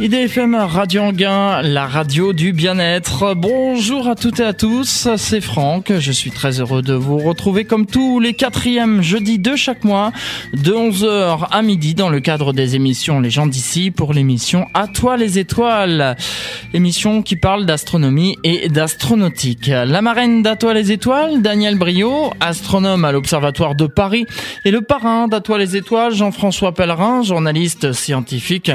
IDFM Radio Anguin, la radio du bien-être. Bonjour à toutes et à tous, c'est Franck. Je suis très heureux de vous retrouver comme tous les quatrièmes jeudis de chaque mois, de 11h à midi dans le cadre des émissions Les gens d'ici pour l'émission À toi les étoiles. Émission qui parle d'astronomie et d'astronautique. La marraine d'À toi les étoiles, Daniel Brio, astronome à l'Observatoire de Paris, et le parrain d'À toi les étoiles, Jean-François Pellerin, journaliste scientifique,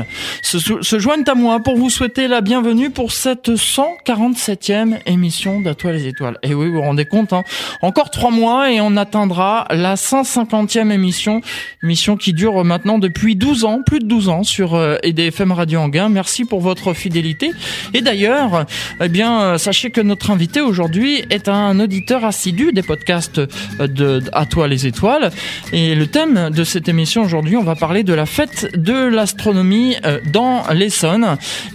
joignent à moi pour vous souhaiter la bienvenue pour cette 147e émission d'À toi les étoiles. Et oui, vous vous rendez compte, hein encore trois mois et on atteindra la 150e émission, émission qui dure maintenant depuis 12 ans, plus de 12 ans sur euh, EDFM Radio Anguin. Merci pour votre fidélité. Et d'ailleurs, eh bien, euh, sachez que notre invité aujourd'hui est un auditeur assidu des podcasts euh, de À toi les étoiles. Et le thème de cette émission aujourd'hui, on va parler de la fête de l'astronomie dans les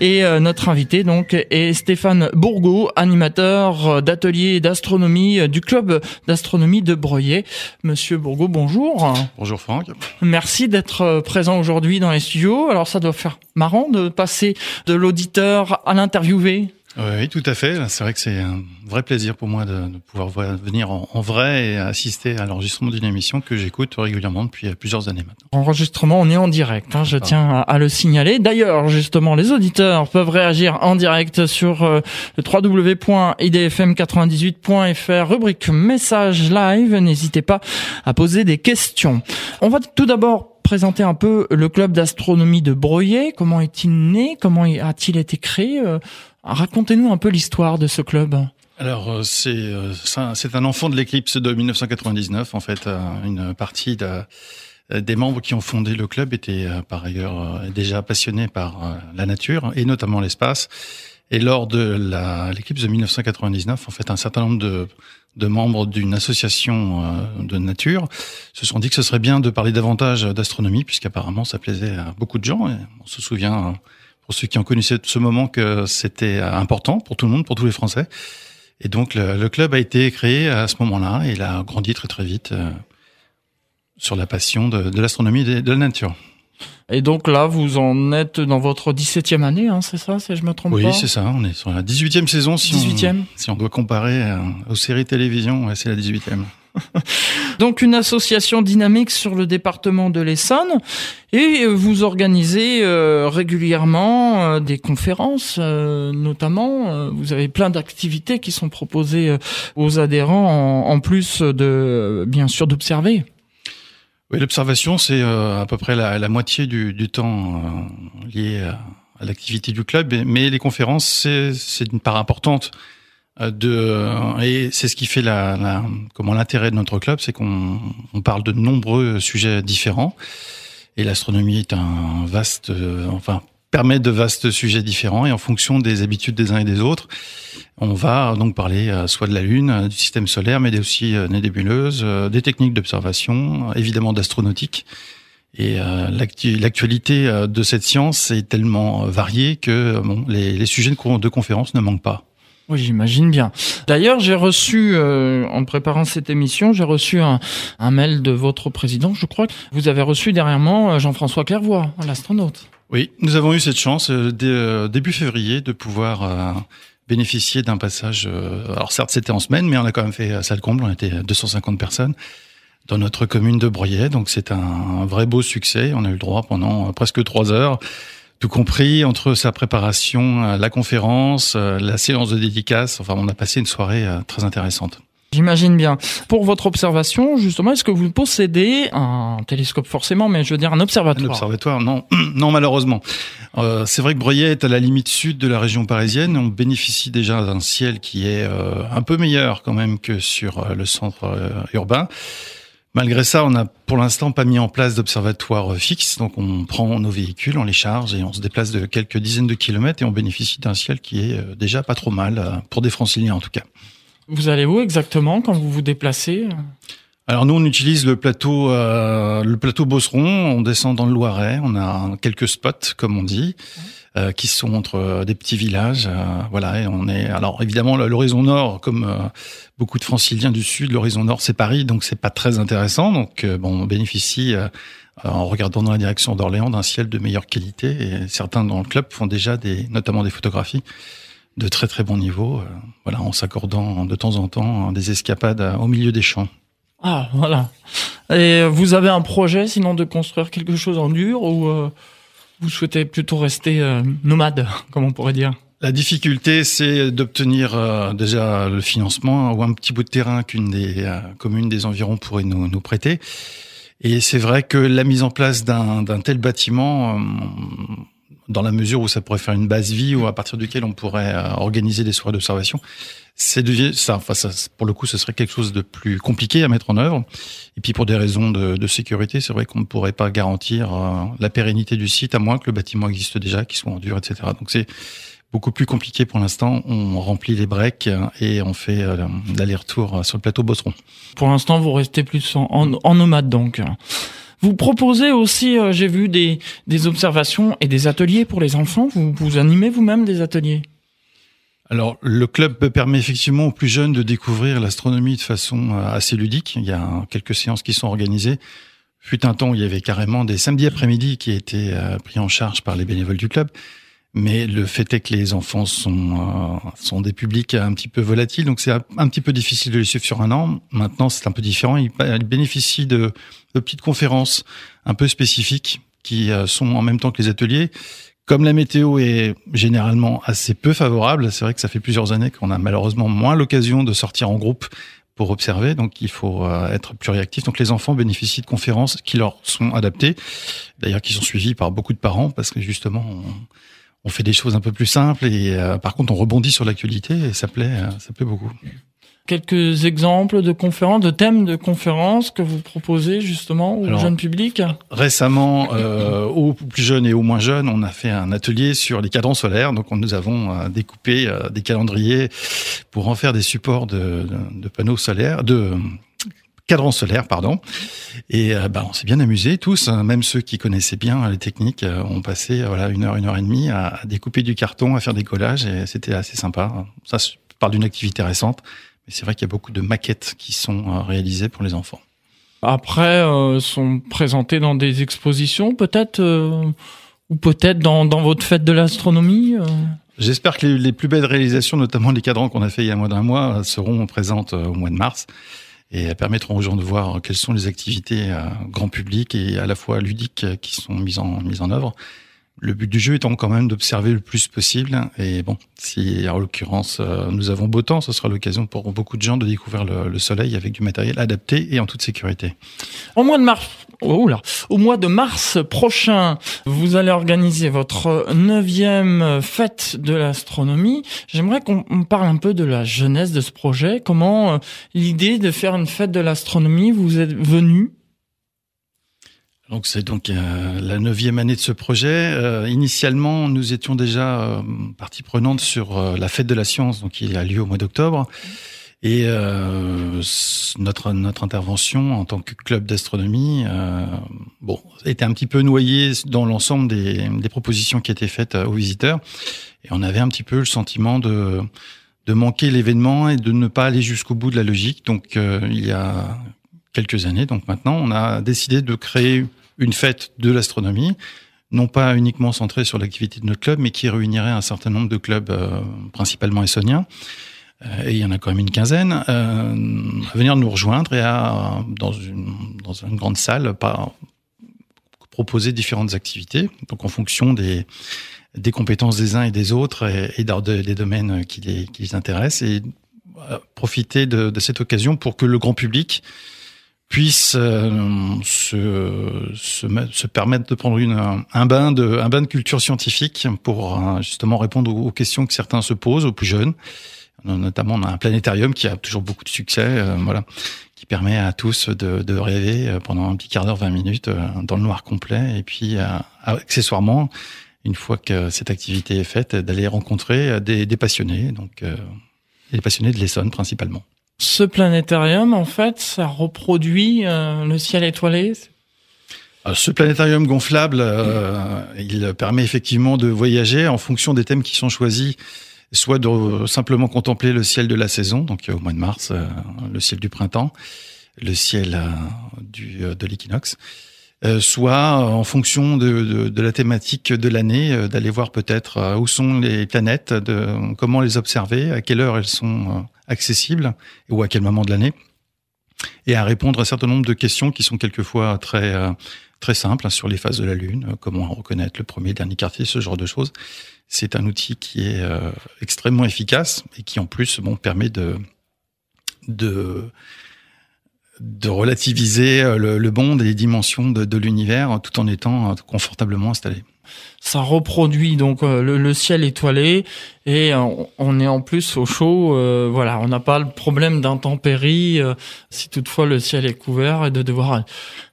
et euh, notre invité donc est Stéphane Bourgault, animateur euh, d'atelier d'astronomie euh, du club d'astronomie de Breuillet. Monsieur Bourgault, bonjour. Bonjour Franck. Merci d'être présent aujourd'hui dans les studios. Alors ça doit faire marrant de passer de l'auditeur à l'interviewé. Oui, tout à fait. C'est vrai que c'est un vrai plaisir pour moi de, de pouvoir venir en, en, vrai et assister à l'enregistrement d'une émission que j'écoute régulièrement depuis plusieurs années maintenant. Enregistrement, on est en direct, hein, je tiens à, à, le signaler. D'ailleurs, justement, les auditeurs peuvent réagir en direct sur euh, le www.idfm98.fr, rubrique message live. N'hésitez pas à poser des questions. On va tout d'abord présenter un peu le club d'astronomie de Breuillet. Comment est-il né? Comment a-t-il été créé? Euh, Racontez-nous un peu l'histoire de ce club. Alors euh, c'est euh, c'est un enfant de l'éclipse de 1999 en fait une partie de, des membres qui ont fondé le club étaient par ailleurs déjà passionnés par la nature et notamment l'espace et lors de l'éclipse de 1999 en fait un certain nombre de de membres d'une association de nature se sont dit que ce serait bien de parler davantage d'astronomie puisqu'apparemment ça plaisait à beaucoup de gens et on se souvient pour ceux qui ont connu ce moment que c'était important pour tout le monde, pour tous les Français. Et donc le, le club a été créé à ce moment-là et il a grandi très très vite euh, sur la passion de, de l'astronomie et de, de, la nature. Et donc là, vous en êtes dans votre 17e année, hein, c'est ça, si je me trompe oui, pas Oui, c'est ça. On est sur la 18e saison. Si 18e on, si on doit comparer euh, aux séries télévision, ouais, c'est la 18e. Donc une association dynamique sur le département de l'Essonne. Et vous organisez euh, régulièrement euh, des conférences euh, notamment vous avez plein d'activités qui sont proposées aux adhérents en, plus de bien sûr d'observer. Oui, l'observation c'est à peu près la, moitié du, du temps lié à, à l'activité du club. Mais les conférences c'est une part importante de et c'est ce qui fait la, la comment l'intérêt de notre club, c'est qu'on on parle de nombreux sujets différents et l'astronomie est un vaste, euh, enfin permet de vastes sujets différents et en fonction des habitudes des uns et des autres, on va donc parler euh, soit de la Lune, euh, du système solaire, mais aussi des nébuleuses, des techniques d'observation, évidemment d'astronautique. Et euh, l'actualité de cette science est tellement variée que bon, les, les sujets de conférence ne manquent pas. Oui, j'imagine bien. D'ailleurs, j'ai reçu, euh, en préparant cette émission, j'ai reçu un, un, mail de votre président. Je crois vous avez reçu dernièrement Jean-François Clairvoy, l'astronaute. Oui, nous avons eu cette chance euh, euh, début février de pouvoir euh, bénéficier d'un passage. alors certes, c'était en semaine, mais on a quand même fait salle comble. On était 250 personnes dans notre commune de Bruyet, donc c'est un, un, vrai beau succès. On a eu le droit pendant presque trois heures tout compris entre sa préparation, la conférence, la séance de dédicace. Enfin, on a passé une soirée très intéressante. J'imagine bien. Pour votre observation, justement, est-ce que vous possédez un télescope forcément, mais je veux dire un observatoire? Un observatoire, non, non malheureusement. Euh, c'est vrai que Bruyet est à la limite sud de la région parisienne. On bénéficie déjà d'un ciel qui est euh, un peu meilleur quand même que sur euh, le centre euh, urbain. Malgré ça, on n'a pour l'instant pas mis en place d'observatoire fixe, donc on prend nos véhicules, on les charge et on se déplace de quelques dizaines de kilomètres et on bénéficie d'un ciel qui est euh, déjà pas trop mal, pour des franciliens en tout cas. Vous allez où exactement quand vous vous déplacez alors nous, on utilise le plateau, euh, le plateau Bosseron. On descend dans le Loiret. On a quelques spots, comme on dit, euh, qui sont entre des petits villages. Euh, voilà, et on est. Alors évidemment, l'horizon nord, comme euh, beaucoup de Franciliens du sud, l'horizon nord c'est Paris, donc c'est pas très intéressant. Donc bon, on bénéficie en regardant dans la direction d'Orléans d'un ciel de meilleure qualité. Et certains dans le club font déjà des, notamment des photographies de très très bon niveau, voilà, en s'accordant de temps en temps des escapades au milieu des champs. Ah, voilà. Et vous avez un projet sinon de construire quelque chose en dur ou vous souhaitez plutôt rester nomade, comme on pourrait dire la difficulté, c'est d'obtenir euh, déjà le financement ou un petit bout de terrain qu'une des euh, communes des environs pourrait nous, prêter. Et c'est vrai que la mise en place d'un tel bâtiment, euh, dans la mesure où ça pourrait faire une base vie ou à partir duquel on pourrait organiser des soirées d'observation, c'est ça, enfin ça, pour le coup, ce serait quelque chose de plus compliqué à mettre en œuvre. Et puis pour des raisons de, de sécurité, c'est vrai qu'on ne pourrait pas garantir la pérennité du site à moins que le bâtiment existe déjà, qu'il soit en dur, etc. Donc c'est beaucoup plus compliqué pour l'instant. On remplit les breaks et on fait euh, l'aller-retour sur le plateau Bosseron. Pour l'instant, vous restez plus en, nomade donc. Vous proposez aussi, euh, j'ai vu des, des observations et des ateliers pour les enfants. Vous, vous animez vous-même des ateliers? Alors, le club permet effectivement aux plus jeunes de découvrir l'astronomie de façon euh, assez ludique. Il y a quelques séances qui sont organisées. Fut un temps où il y avait carrément des samedis après-midi qui étaient pris en charge par les bénévoles du club. Mais le fait est que les enfants sont euh, sont des publics un petit peu volatiles, donc c'est un, petit peu difficile de les suivre sur un an. Maintenant, c'est un peu différent. Ils, bénéficient de, de, petites conférences un peu spécifiques qui euh, sont en même temps que les ateliers. Comme la météo est généralement assez peu favorable, c'est vrai que ça fait plusieurs années qu'on a malheureusement moins l'occasion de sortir en groupe pour observer, donc il faut euh, être plus réactif. Donc les enfants bénéficient de conférences qui leur sont adaptées, d'ailleurs qui sont suivies par beaucoup de parents, parce que justement, on fait des choses un peu plus simples et euh, par contre on rebondit sur l'actualité et ça plaît, euh, ça plaît beaucoup. Quelques exemples de conférences, de thèmes de conférences que vous proposez justement au jeune public Récemment, euh, aux plus jeunes et aux moins jeunes, on a fait un atelier sur les cadrans solaires. Donc nous avons euh, découpé des calendriers pour en faire des supports de, de, de panneaux solaires, de cadran solaire, pardon. Et euh, bah, on s'est bien amusé tous, hein. même ceux qui connaissaient bien les techniques euh, ont passé euh, voilà une heure, une heure et demie à, découper du carton, à faire des collages, et c'était assez sympa. Ça, je parle d'une activité récente, mais c'est vrai qu'il y a beaucoup de maquettes qui sont réalisées pour les enfants. Après, sont présentés dans des expositions, peut-être, ou peut-être dans, dans votre fête de l'astronomie. J'espère que les, les, plus belles réalisations, notamment les cadrans qu'on a fait il y a moins d'un mois, seront présentes au mois de mars et permettront aux gens de voir quelles sont les activités euh, grand public et à la fois ludiques qui sont mises en, mises en œuvre. Le but du jeu étant quand même d'observer le plus possible. Et bon, si en l'occurrence euh, nous avons beau temps, ce sera l'occasion pour beaucoup de gens de découvrir le, soleil avec du matériel adapté et en toute sécurité. Au mois de mars, oh là, au mois de mars prochain, vous allez organiser votre neuvième fête de l'astronomie. J'aimerais qu'on parle un peu de la jeunesse de ce projet. Comment euh, l'idée de faire une fête de l'astronomie vous est venue donc c'est donc euh, la neuvième année de ce projet. Euh, initialement, nous étions déjà euh, partie prenante sur euh, la fête de la science, donc qui a lieu au mois d'octobre. Et notre notre intervention en tant que club d'astronomie, bon, était un petit peu noyée dans l'ensemble des, des propositions qui étaient faites aux visiteurs. Et on avait un petit peu le sentiment de de manquer l'événement et de ne pas aller jusqu'au bout de la logique. Donc il y a quelques années, donc maintenant, on a décidé de créer une fête de l'astronomie, non pas uniquement centrée sur l'activité de notre club, mais qui réunirait un certain nombre de clubs, euh, principalement essoniens, euh, et il y en a quand même une quinzaine, euh, à venir nous rejoindre et à, dans une, dans une grande salle, proposer différentes activités, donc en fonction des, des compétences des uns et des autres et, des domaines qui les, qui les intéressent, et profiter de cette occasion pour que le grand public puisse euh, se, permettre de prendre un, bain de, culture scientifique pour euh, justement répondre aux, questions que certains se posent, aux plus jeunes. Notamment, on a un planétarium qui a toujours beaucoup de succès, euh, voilà, qui permet à tous de, rêver pendant un petit quart d'heure, 20 minutes, dans le noir complet, et puis accessoirement, une fois que cette activité est faite, d'aller rencontrer des, des passionnés, donc des passionnés de l'Essonne principalement. Ce planétarium, en fait, ça reproduit euh, le ciel étoilé euh, ce planétarium gonflable, euh, il permet effectivement de voyager en fonction des thèmes qui sont choisis, soit de simplement contempler le ciel de la saison, donc au mois de mars, le ciel du printemps, le ciel du, de l'équinoxe, soit en fonction de, la thématique de l'année, d'aller voir peut-être où sont les planètes, comment les observer, à quelle heure elles sont accessibles ou à quel moment de l'année, et à répondre à un certain nombre de questions qui sont quelquefois très très simples hein, sur les phases de la Lune, comment reconnaître le premier, dernier quartier, ce genre de choses. C'est un outil qui est extrêmement efficace et qui en plus bon permet de de de relativiser euh, le, le et les dimensions de, l'univers tout en étant euh, confortablement installé. Ça reproduit donc euh, le, ciel étoilé et on est en plus au chaud. voilà, on n'a pas le problème d'intempéries si toutefois le ciel est couvert et de devoir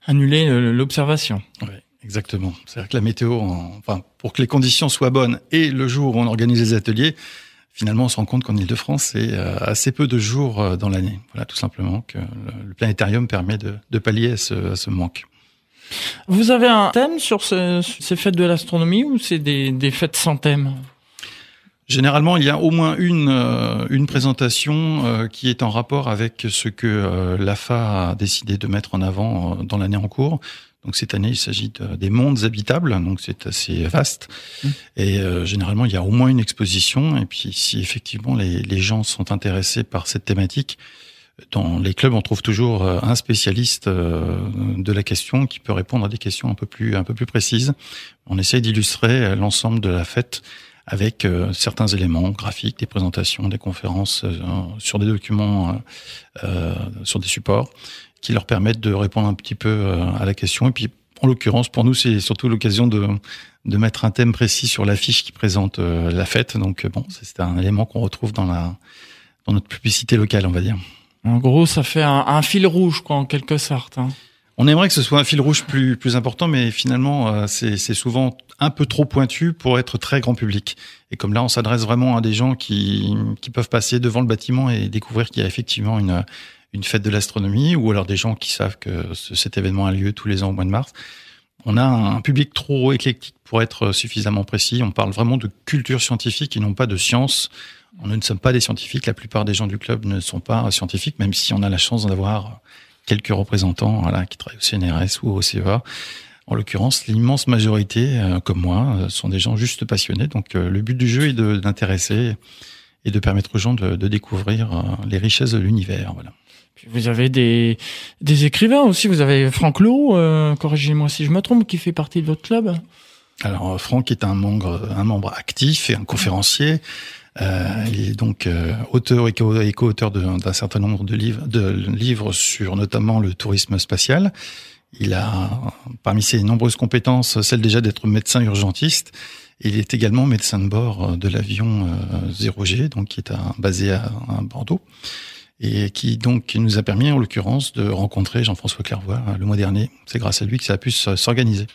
annuler l'observation. Oui, exactement. C'est-à-dire que la météo, enfin, pour que les conditions soient bonnes et le jour où on organise les ateliers, finalement, on se rend compte qu'en Ile-de-France, c'est euh, assez peu de jours euh, dans l'année. Voilà, tout simplement que le planétarium permet de, pallier à ce, manque. Vous avez un thème sur ce, ces fêtes de l'astronomie ou c'est des, des, fêtes sans thème? Généralement, il y a au moins une, euh, une présentation qui est en rapport avec ce que l'AFA a décidé de mettre en avant dans l'année en cours. Donc cette année, il s'agit des mondes habitables, donc c'est assez vaste. Mmh. Et euh, généralement, il y a au moins une exposition. Et puis, si effectivement les, les, gens sont intéressés par cette thématique, dans les clubs, on trouve toujours euh, un spécialiste euh, de la question qui peut répondre à des questions un peu plus un peu plus précises. On essaye d'illustrer l'ensemble de la fête avec certains éléments graphiques, des présentations, des conférences sur des documents, sur des supports qui leur permettent de répondre un petit peu euh, à la question. Et puis, en l'occurrence, pour nous, c'est surtout l'occasion de, de mettre un thème précis sur l'affiche qui présente euh, la fête. Donc, euh, bon, c'est un élément qu'on retrouve dans la dans notre publicité locale, on va dire. En gros, ça fait un, fil rouge, quoi, en quelque sorte. Hein. On aimerait que ce soit un fil rouge plus important, mais finalement, c'est souvent un peu trop pointu pour être très grand public. Et comme là, on s'adresse vraiment à des gens qui peuvent passer devant le bâtiment et découvrir qu'il y a effectivement une fête de l'astronomie ou alors des gens qui savent que cet événement a lieu tous les ans au mois de mars. On a un public trop éclectique pour être suffisamment précis. On parle vraiment de culture scientifique et non pas de science. On ne sommes pas des scientifiques. La plupart des gens du club ne sont pas scientifiques, même si on a la chance d'avoir quelques représentants voilà, qui travaillent au CNRS ou au CEA. En l'occurrence, l'immense majorité, euh, comme moi, euh, sont des gens juste passionnés. Donc euh, le but du jeu est d'intéresser et de permettre aux gens de, de découvrir les richesses de l'univers. Voilà. Vous avez des, des écrivains aussi. Vous avez Franck Lowe, corrigez-moi si je me trompe, qui fait partie de votre club. Alors Franck est un membre, un membre actif et un conférencier. Euh, il est donc euh, auteur et co-auteur d'un certain nombre de livres, de livres sur notamment le tourisme spatial. Il a, parmi ses nombreuses compétences, celle déjà d'être médecin urgentiste. Il est également médecin de bord de l'avion 0G, donc qui est basé à Bordeaux et qui donc nous a permis en l'occurrence de rencontrer Jean-François Clairvoy le mois dernier. C'est grâce à lui que ça a pu s'organiser.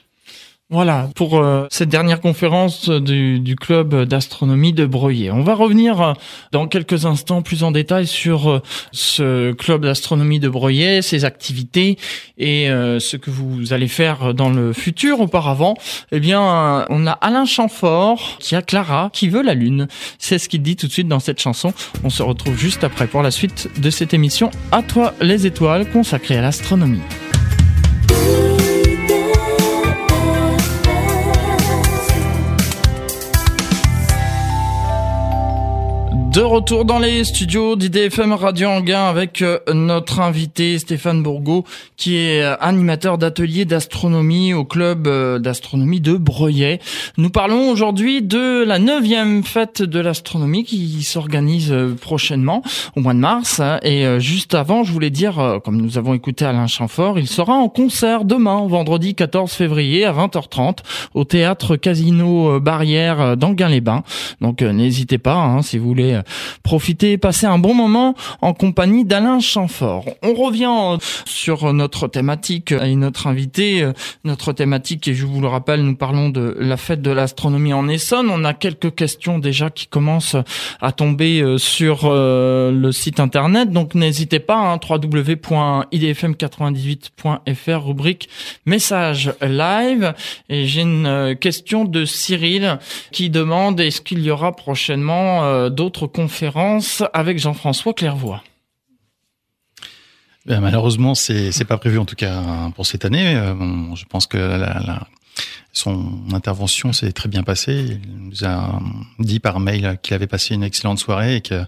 Voilà pour euh, cette dernière conférence du, du club d'astronomie de Breuillet. On va revenir euh, dans quelques instants plus en détail sur euh, ce club d'astronomie de Breuillet, ses activités et ce que vous allez faire dans le futur. Auparavant, eh bien, on a Alain Chamfort qui a Clara qui veut la lune. C'est ce qu'il dit tout de suite dans cette chanson. On se retrouve juste après pour la suite de cette émission À toi les étoiles consacrée à l'astronomie. De retour dans les studios d'IDFM Radio Anguin avec euh, notre invité Stéphane Bourgo qui est euh, animateur d'atelier d'astronomie au club euh, d'astronomie de Breuillet. Nous parlons aujourd'hui de la neuvième fête de l'astronomie qui s'organise prochainement au mois de mars. Et juste avant, je voulais dire, comme nous avons écouté Alain Chamfort, il sera en concert demain, vendredi 14 février à 20h30 au théâtre Casino Barrière d'Anguin-les-Bains. Donc n'hésitez pas hein, si vous voulez profiter passer un bon moment en compagnie d'Alain Chamfort. On revient sur notre thématique et notre invité. Notre thématique, et je vous le rappelle, nous parlons de la fête de l'astronomie en Essonne. On a quelques questions déjà qui commencent à tomber euh, sur euh, le site internet. Donc n'hésitez pas, hein, www.idfm98.fr, rubrique message live. Et j'ai une euh, question de Cyril qui demande est-ce qu'il y aura prochainement d'autres conférence avec Jean-François Clairvoy. Ben, malheureusement, c'est c'est pas prévu en tout cas pour cette année. je pense que son intervention s'est très bien passée. Il nous a dit par mail qu'il avait passé une excellente soirée et que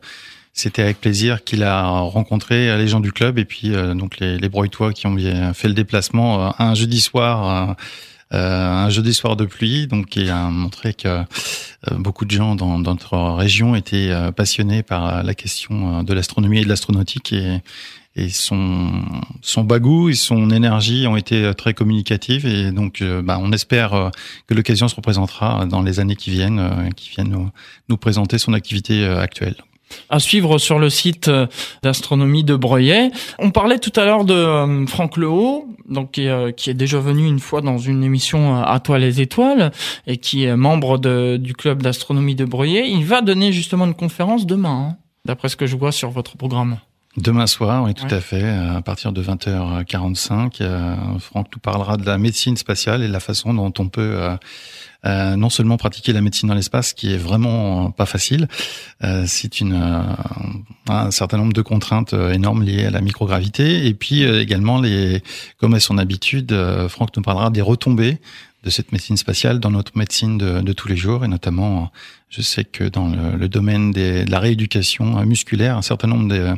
c'était avec plaisir qu'il a rencontré les gens du club et puis euh, donc les, les Broytois qui ont fait le déplacement euh, un jeudi soir. Euh, un jeudi soir de pluie, donc qui a montré que beaucoup de gens dans, dans, notre région étaient passionnés par la question de l'astronomie et de l'astronautique et, son son bagou et son énergie ont été très communicatives et donc bah, on espère que l'occasion se représentera dans les années qui viennent, qui viennent nous présenter son activité actuelle à suivre sur le site euh, d'astronomie de Breuillet. On parlait tout à l'heure de euh, Franck Lehaut, donc qui, euh, qui, est déjà venu une fois dans une émission à toi les étoiles et qui est membre du club d'astronomie de Breuillet. Il va donner justement une conférence demain, hein, d'après ce que je vois sur votre programme. Demain soir, oui, tout à fait. À partir de 20h45, Franck nous parlera de la médecine spatiale et de la façon dont on peut euh, non seulement pratiquer la médecine dans l'espace, qui est vraiment pas facile, euh, c'est une euh, un certain nombre de contraintes énormes liées à la microgravité, et puis également les, comme à son habitude, Franck nous parlera des retombées de cette médecine spatiale dans notre médecine de, de tous les jours, et notamment, je sais que dans le, le domaine des, de la rééducation musculaire, un certain nombre de,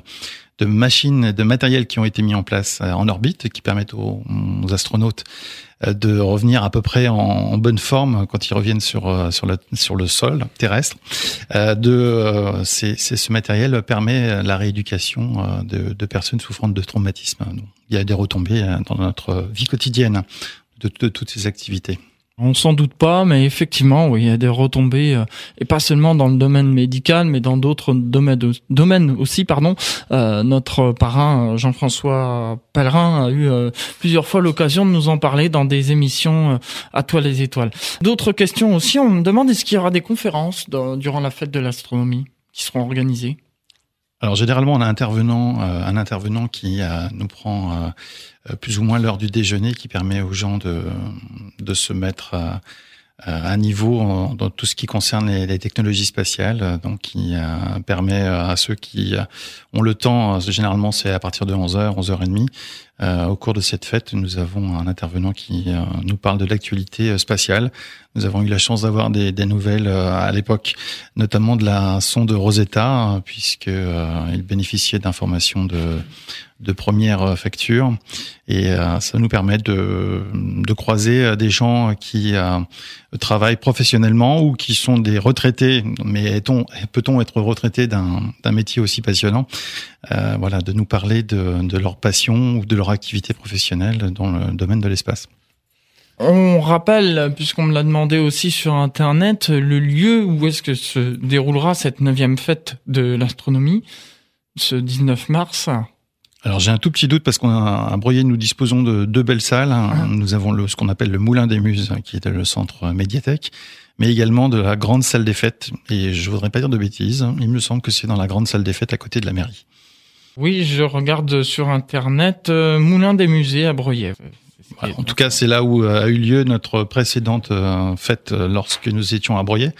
de machines, de matériels qui ont été mis en place en orbite, qui permettent aux, astronautes euh, de revenir à peu près en, bonne forme quand ils reviennent sur euh, le sol terrestre. Euh, ce matériel permet la rééducation de, personnes souffrant de traumatisme. il y a des retombées dans notre vie quotidienne de toutes ces activités. On s'en doute pas, mais effectivement, oui, il y a des retombées, euh, et pas seulement dans le domaine médical, mais dans d'autres domaines, aussi. Pardon. Euh, notre parrain Jean-François Pellerin a eu euh, plusieurs fois l'occasion de nous en parler dans des émissions à toi les étoiles. D'autres questions aussi. On me demande est-ce qu'il y aura des conférences durant la fête de l'astronomie qui seront organisées? Alors généralement, on a un intervenant, un intervenant qui nous prend euh, plus ou moins l'heure du déjeuner qui permet aux gens de, de se mettre à, niveau dans tout ce qui concerne les, technologies spatiales, donc qui euh, permet à ceux qui ont le temps, généralement c'est à partir de 11h, 11h30, euh, au cours de cette fête, nous avons un intervenant qui euh, nous parle de l'actualité euh, spatiale. Nous avons eu la chance d'avoir des, des, nouvelles à l'époque, notamment de la sonde Rosetta, puisque il bénéficiait d'informations de, de première facture, et ça nous permet de, de croiser des gens qui travaillent professionnellement ou qui sont des retraités. Mais peut-on être retraité d'un métier aussi passionnant? Voilà, de nous parler de, de leur passion ou de leur activité professionnelle dans le domaine de l'espace. On rappelle, puisqu'on me l'a demandé aussi sur Internet, le lieu où est-ce que se déroulera cette neuvième fête de l'astronomie, ce 19 mars. Alors j'ai un tout petit doute parce qu'on a à Breuillet, nous disposons de deux belles salles. Ah. Nous avons le, ce qu'on appelle le Moulin des Muses, qui est le centre médiathèque, mais également de la grande salle des fêtes. Et je voudrais pas dire de bêtises, il me semble que c'est dans la grande salle des fêtes à côté de la mairie. Oui, je regarde sur internet euh, Moulin des musées à Breuillet. en tout cas, c'est là où euh, a eu lieu notre précédente euh, fête lorsque nous étions à Breuillet,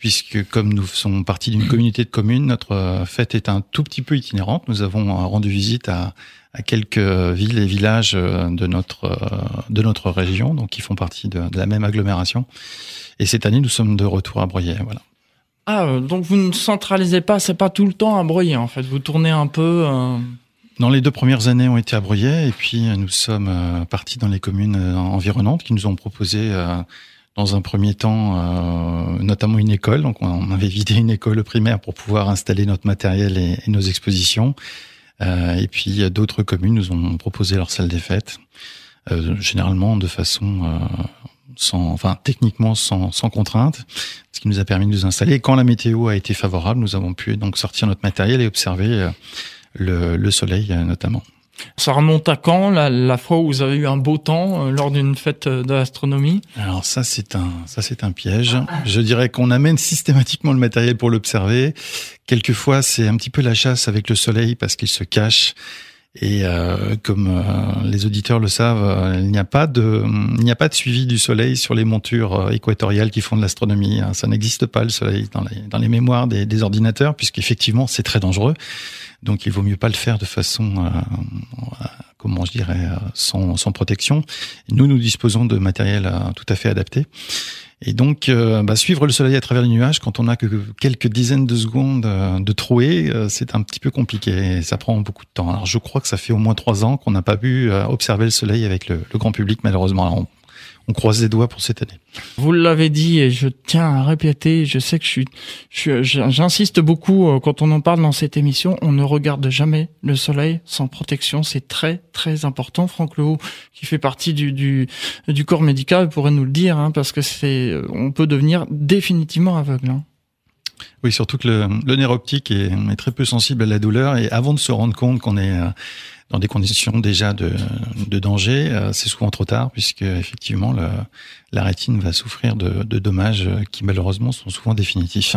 puisque comme nous sommes partie d'une communauté de communes, notre fête est un tout petit peu itinérante. Nous avons rendu visite à, à quelques villes et villages de notre de notre région, donc qui font partie de, de la même agglomération. Et cette année, nous sommes de retour à Breuillet. Voilà. Ah, euh, donc vous ne centralisez pas, c'est pas tout le temps à Breuillet en fait, vous tournez un peu. Euh... Dans les deux premières années ont été à Breuillet et puis euh, nous sommes euh, partis dans les communes environnantes qui nous ont proposé dans un premier temps notamment une école. Donc on avait vidé une école primaire pour pouvoir installer notre matériel et, et nos expositions. et puis d'autres communes nous ont proposé leur salle des fêtes, généralement de façon sans, enfin techniquement sans, sans contrainte, ce qui nous a permis de nous installer. Et quand la météo a été favorable, nous avons pu donc sortir notre matériel et observer euh, le, le soleil euh, notamment. Ça remonte à quand la, la, fois où vous avez eu un beau temps euh, lors d'une fête de l'astronomie Alors ça c'est un ça c'est un piège. Je dirais qu'on amène systématiquement le matériel pour l'observer. Quelquefois c'est un petit peu la chasse avec le soleil parce qu'il se cache Et euh, comme euh, les auditeurs le savent, euh, il n'y a pas de, il n'y a pas de suivi du Soleil sur les montures équatoriales qui font de l'astronomie. Hein. Ça n'existe pas le Soleil dans les, dans les mémoires des, des ordinateurs, puisqu'effectivement c'est très dangereux. Donc il vaut mieux pas le faire de façon, comment je dirais, sans, sans protection. Nous, nous disposons de matériel tout à fait adapté. Et donc, euh, bah, suivre le soleil à travers les nuages, quand on a que quelques dizaines de secondes euh, de trouée, euh, c'est un petit peu compliqué. ça prend beaucoup de temps. Alors, je crois que ça fait au moins trois ans qu'on n'a pas pu observer le soleil avec le, grand public, malheureusement croise les doigts pour cette année. Vous l'avez dit et je tiens à répéter, je sais que je suis, j'insiste beaucoup euh, quand on en parle dans cette émission, on ne regarde jamais le soleil sans protection, c'est très très important. Franck Lehoux, qui fait partie du, du, du corps médical, pourrait nous le dire, hein, parce que c'est, euh, on peut devenir définitivement aveugle. Hein. Oui, surtout que le, nerf optique est, très peu sensible à la douleur et avant de se rendre compte qu'on est euh, dans des conditions déjà de, danger, euh, c'est souvent trop tard puisque effectivement la rétine va souffrir de, de dommages qui malheureusement sont souvent définitifs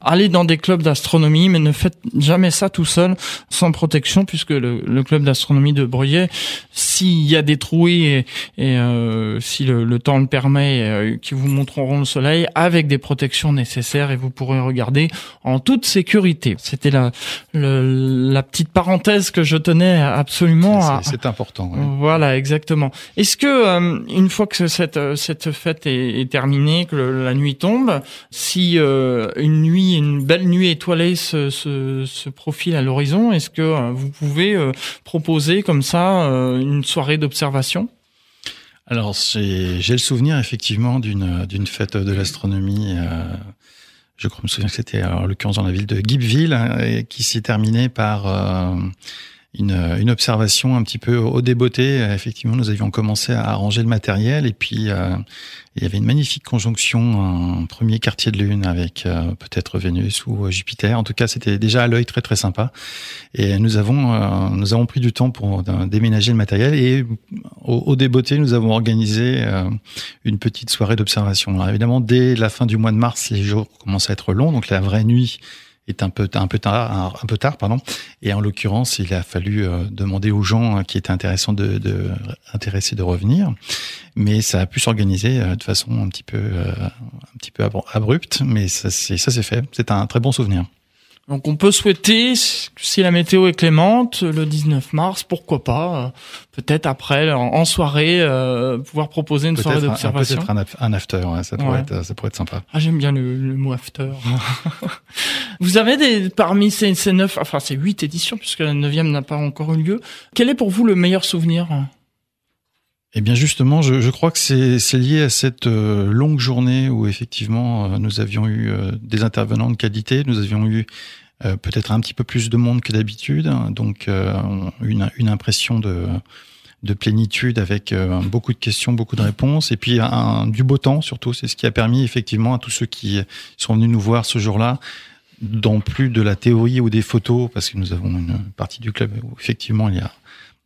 allez dans des clubs d'astronomie, mais ne faites jamais ça tout seul, sans protection, puisque le, le club d'astronomie de Bruyère, s'il y a des trous et, et euh, si le, le, temps le permet, euh, qui vous montreront le soleil avec des protections nécessaires et vous pourrez regarder en toute sécurité. C'était la, la petite parenthèse que je tenais absolument à. C'est important. Voilà, exactement. Est-ce que euh, une fois que cette cette fête est, est terminée, que la nuit tombe, si euh, une nuit une belle nuit étoilée se, profile à l'horizon, est-ce que euh, vous pouvez euh, proposer comme ça euh, une soirée d'observation? Alors, j'ai le souvenir effectivement d'une fête de l'astronomie. je crois me souvenir que c'était en l'occurrence dans la ville de Gibbville, hein, qui s'est terminée par une, une, observation un petit peu au débeauté. Effectivement, nous avions commencé à arranger le matériel et puis euh, il y avait une magnifique conjonction, un premier quartier de lune avec euh, peut-être Vénus ou euh, Jupiter. En tout cas, c'était déjà à l'œil très très sympa. Et nous avons nous avons pris du temps pour déménager le matériel et au, au débeauté, nous avons organisé une petite soirée d'observation. évidemment, dès la fin du mois de mars, les jours commencent à être longs, donc la vraie nuit est un peu un peu tard un, peu tard pardon. Et en l'occurrence il a fallu euh, demander aux gens hein, qui étaient intéressants de, de intéressés de revenir. Mais ça a pu s'organiser euh, de façon un petit peu euh, un petit peu abrupte. Mais ça ça s'est fait. C'est un très bon souvenir donc on peut souhaiter, si la météo est clémente, le 19 mars, pourquoi pas, euh, peut-être après, en, soirée, euh, pouvoir proposer une soirée d'observation. Peut-être un, after, ça, pourrait être, ça pourrait être sympa. Ah j'aime bien le, mot after. Vous avez des parmi ces, ces neuf, enfin ces huit éditions, puisque la neuvième n'a pas encore eu lieu. Quel est pour vous le meilleur souvenir? Eh bien justement, je, crois que c'est lié à cette euh, longue journée où effectivement euh, nous avions eu euh, des intervenants de qualité, nous avions eu peut-être un petit peu plus de monde que d'habitude, donc une, impression de, de plénitude avec beaucoup de questions, beaucoup de réponses, et puis du beau temps surtout. C'est ce qui a permis effectivement à tous ceux qui sont venus nous voir ce jour-là dans plus de la théorie ou des photos, parce que nous avons une partie du club où effectivement il y a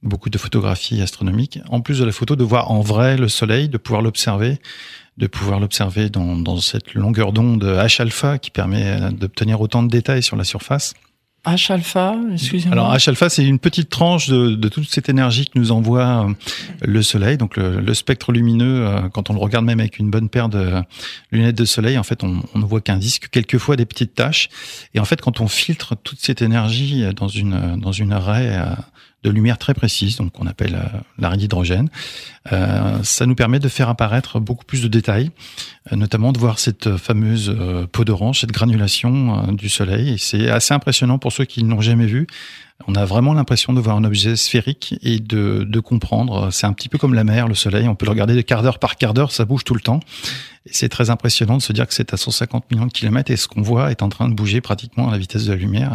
beaucoup de photographies astronomiques. En plus de la photo, de voir en vrai le Soleil, de pouvoir l'observer, de pouvoir l'observer dans, dans cette longueur d'onde H-alpha qui permet d'obtenir autant de détails sur la surface. H-alpha, excusez-moi. Alors H-alpha, c'est une petite tranche de, de, toute cette énergie que nous envoie euh, le Soleil. Donc le, le, spectre lumineux, euh, quand on le regarde même avec une bonne paire de lunettes de Soleil, en fait, on, on ne voit qu'un disque, quelquefois des petites taches. Et en fait, quand on filtre toute cette énergie dans une dans une array euh, de lumière très précise, donc qu'on appelle euh, l'arrêt d'hydrogène. Euh, ça nous permet de faire apparaître beaucoup plus de détails, euh, notamment de voir cette fameuse peau d'orange, cette granulation du Soleil. Et c'est assez impressionnant pour ceux qui ne l'ont jamais vu. On a vraiment l'impression de voir un objet sphérique et de, de comprendre. C'est un petit peu comme la mer, le Soleil. On peut le regarder de quart d'heure par quart d'heure, ça bouge tout le temps. Et c'est très impressionnant de se dire que c'est à 150 millions de kilomètres et ce qu'on voit est en train de bouger pratiquement à la vitesse de la lumière.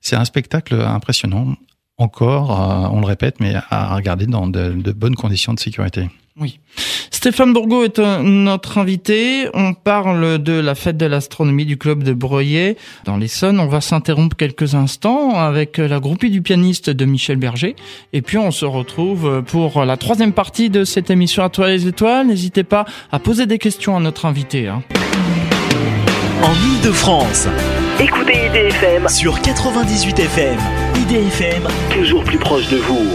C'est un spectacle impressionnant encore, euh, on le répète, mais à regarder dans de, bonnes conditions de sécurité. Oui. Stéphane Bourgo est notre invité. On parle de la fête de l'astronomie du club de Breuillet dans l'Essonne. On va s'interrompre quelques instants avec la groupie du pianiste de Michel Berger. Et puis on se retrouve pour la troisième partie de cette émission à toi les étoiles. N'hésitez pas à poser des questions à notre invité. Hein. En Ile-de-France, Écoutez IDFM sur 98 FM. IDFM, toujours plus proche de vous.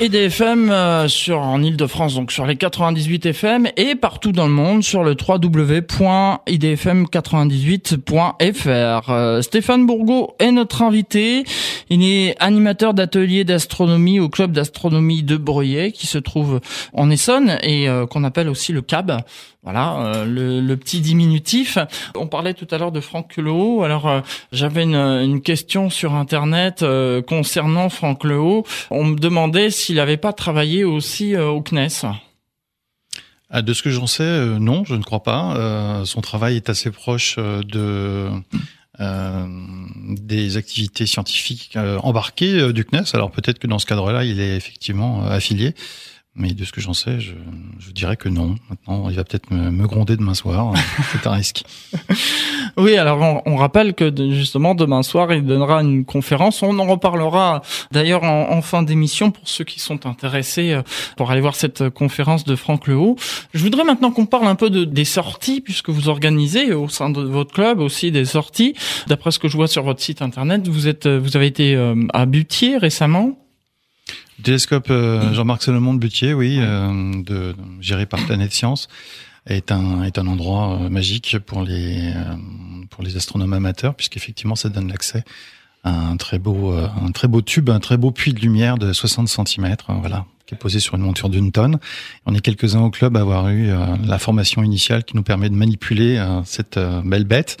IDFM euh, sur en Ile-de-France, donc sur les 98 FM et partout dans le monde sur le www.idfm98.fr. Euh, Stéphane Bourgo est notre invité. Il est animateur d'ateliers d'astronomie au club d'astronomie de Breuillet qui se trouve en Essonne et euh, qu'on appelle aussi le CAB. Voilà, euh, le, petit diminutif. On parlait tout à l'heure de Franck Lehaut. Alors, euh, j'avais une, une, question sur Internet euh, concernant Franck Lehaut. On me demandait s'il n'avait pas travaillé aussi au CNES. Ah, de ce que j'en sais, non, je ne crois pas. son travail est assez proche de des activités scientifiques embarquées du CNES. Alors peut-être que dans ce cadre-là, il est effectivement affilié. Mais de ce que j'en sais, je, je, dirais que non. Maintenant, il va peut-être me, me, gronder demain soir. C'est un risque. oui, alors on, on, rappelle que justement demain soir, il donnera une conférence. On en reparlera d'ailleurs en, en, fin d'émission pour ceux qui sont intéressés euh, pour aller voir cette conférence de Franck Lehaut. Je voudrais maintenant qu'on parle un peu de, des sorties, puisque vous organisez au sein de votre club aussi des sorties. D'après ce que je vois sur votre site internet, vous êtes, vous avez été euh, à Butier récemment. Télescope euh, Jean-Marc Salomon de Butier, oui, euh, de, géré par Planète Science, est un est un endroit euh, magique pour les pour les astronomes amateurs, puisqu'effectivement ça donne l'accès à un très beau un très beau tube, un très beau puits de lumière de 60 cm, voilà, qui est posé sur une monture d'une tonne. On est quelques-uns au club à avoir eu la formation initiale qui nous permet de manipuler cette belle bête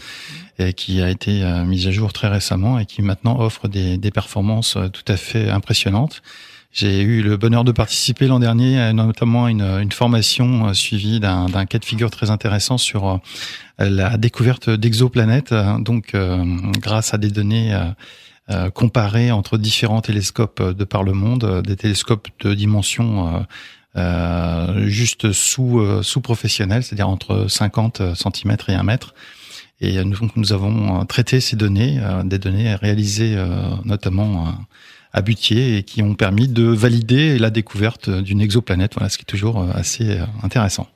et qui a été mise à jour très récemment et qui maintenant offre des, des performances tout à fait impressionnantes. J'ai eu le bonheur de participer l'an dernier, notamment à une, une formation euh, suivie d'un cas de figure très intéressant sur euh, la découverte d'exoplanètes. Donc, euh, grâce à des données comparées entre différents télescopes de par le monde, des télescopes de dimension juste sous sous c'est-à-dire entre 50 cm et 1 mètre. Et nous avons traité ces données, des données réalisées notamment à Butier et qui ont permis de valider la découverte d'une exoplanète. Voilà, ce qui est toujours euh, assez euh, intéressant.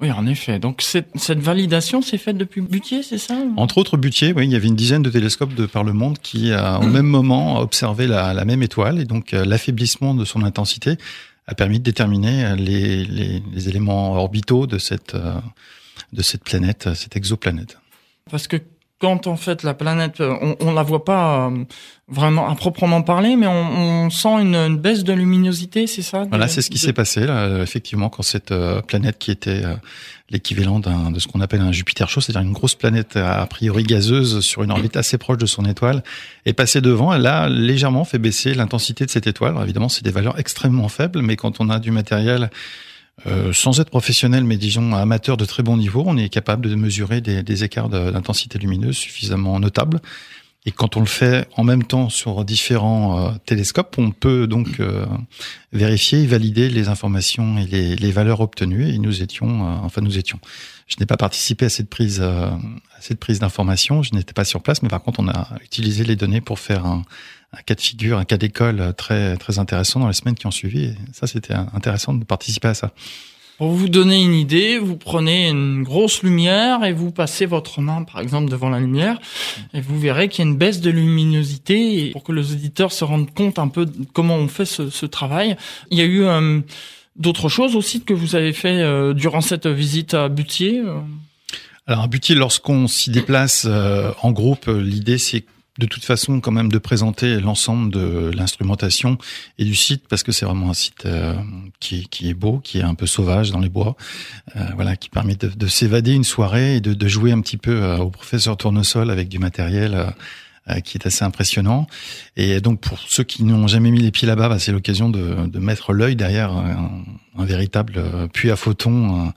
Oui, en effet. Donc cette, cette validation s'est faite depuis Butier, c'est ça? Entre autres Butier, oui, il y avait une dizaine de télescopes de par le monde qui, au même moment, observaient la, la même étoile et donc euh, l'affaiblissement de son intensité a permis de déterminer les, les, les éléments orbitaux de cette de cette planète, cette exoplanète. Parce que quand en fait la planète, euh, on, on la voit pas euh, vraiment à proprement parler, mais on, on sent une, une, baisse de luminosité, c'est ça Voilà, c'est ce qui s'est passé là, effectivement, quand cette euh, planète qui était l'équivalent de ce qu'on appelle un Jupiter chaud, c'est-à-dire une grosse planète a priori gazeuse sur une orbite assez proche de son étoile, est passée devant. Elle a légèrement fait baisser l'intensité de cette étoile. Alors, évidemment, c'est des valeurs extrêmement faibles, mais quand on a du matériel euh, sans être professionnel, mais disons amateur de très bon niveau, on est capable de mesurer des, des écarts d'intensité lumineuse suffisamment notables. Et quand on le fait en même temps sur différents euh, télescopes, on peut donc euh, vérifier et valider les informations et les, valeurs obtenues. Et nous étions, enfin nous étions. Je n'ai pas participé à cette prise, à cette prise d'information. Je n'étais pas sur place, mais par contre, on a utilisé les données pour faire un, un cas de figure, un cas d'école très très intéressant dans les semaines qui ont suivi. Et ça, c'était intéressant de participer à ça. Pour vous donner une idée, vous prenez une grosse lumière et vous passez votre main, par exemple, devant la lumière, et vous verrez qu'il y a une baisse de luminosité. Et pour que les auditeurs se rendent compte un peu de comment on fait ce, ce travail, il y a eu euh, d'autres choses aussi que vous avez fait euh, durant cette visite à Butier. Euh? Alors à Butier, lorsqu'on s'y déplace euh, en groupe, l'idée c'est de toute façon quand même de présenter l'ensemble de l'instrumentation et du site parce que c'est vraiment un site euh, qui, est beau, qui est un peu sauvage dans les bois, euh, voilà, qui permet de, de s'évader une soirée et de, jouer un petit peu euh, au professeur tournesol avec du matériel. Qui est assez impressionnant. Et donc pour ceux qui n'ont jamais mis les pieds là-bas, bah, c'est l'occasion de, mettre l'œil derrière un, véritable puits à photons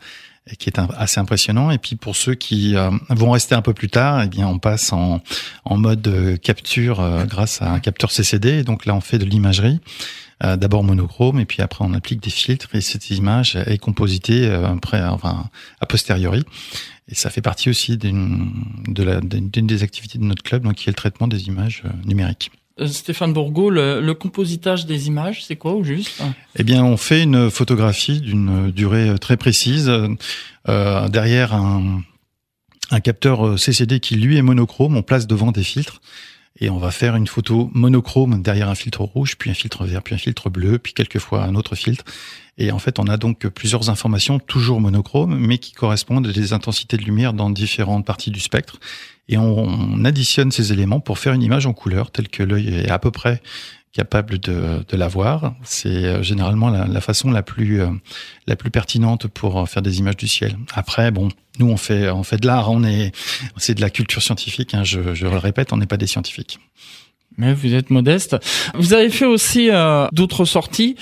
qui est assez impressionnant. Et puis pour ceux qui euh, vont rester un peu plus tard, eh bien on passe en, en mode euh, capture euh, grâce à un capteur CCD. donc là on fait de l'imagerie. D'abord monochrome et puis après on applique des filtres et cette image est compositée après, enfin, a posteriori. Et ça fait partie aussi d'une de des activités de notre club, donc qui est le traitement des images numériques. Euh, Stéphane Bourgo, le, compositage des images, c'est quoi au juste? Eh bien, on fait une photographie d'une durée très précise. Euh, derrière un, un capteur CCD qui lui est monochrome, on place devant des filtres et on va faire une photo monochrome derrière un filtre rouge, puis un filtre vert, puis un filtre bleu, puis quelquefois un autre filtre. Et en fait, on a donc plusieurs informations, toujours monochromes, mais qui correspondent à des intensités de lumière dans différentes parties du spectre. Et on, additionne ces éléments pour faire une image en couleur telle que l'œil est à peu près capable de, de la voir. C'est euh, généralement la, la, façon la plus euh, la plus pertinente pour faire des images du ciel. Après, bon, nous on fait on fait de l'art, on est c'est de la culture scientifique. Hein, je, je le répète, on n'est pas des scientifiques. Mais vous êtes modeste. Vous avez fait aussi euh, d'autres sorties,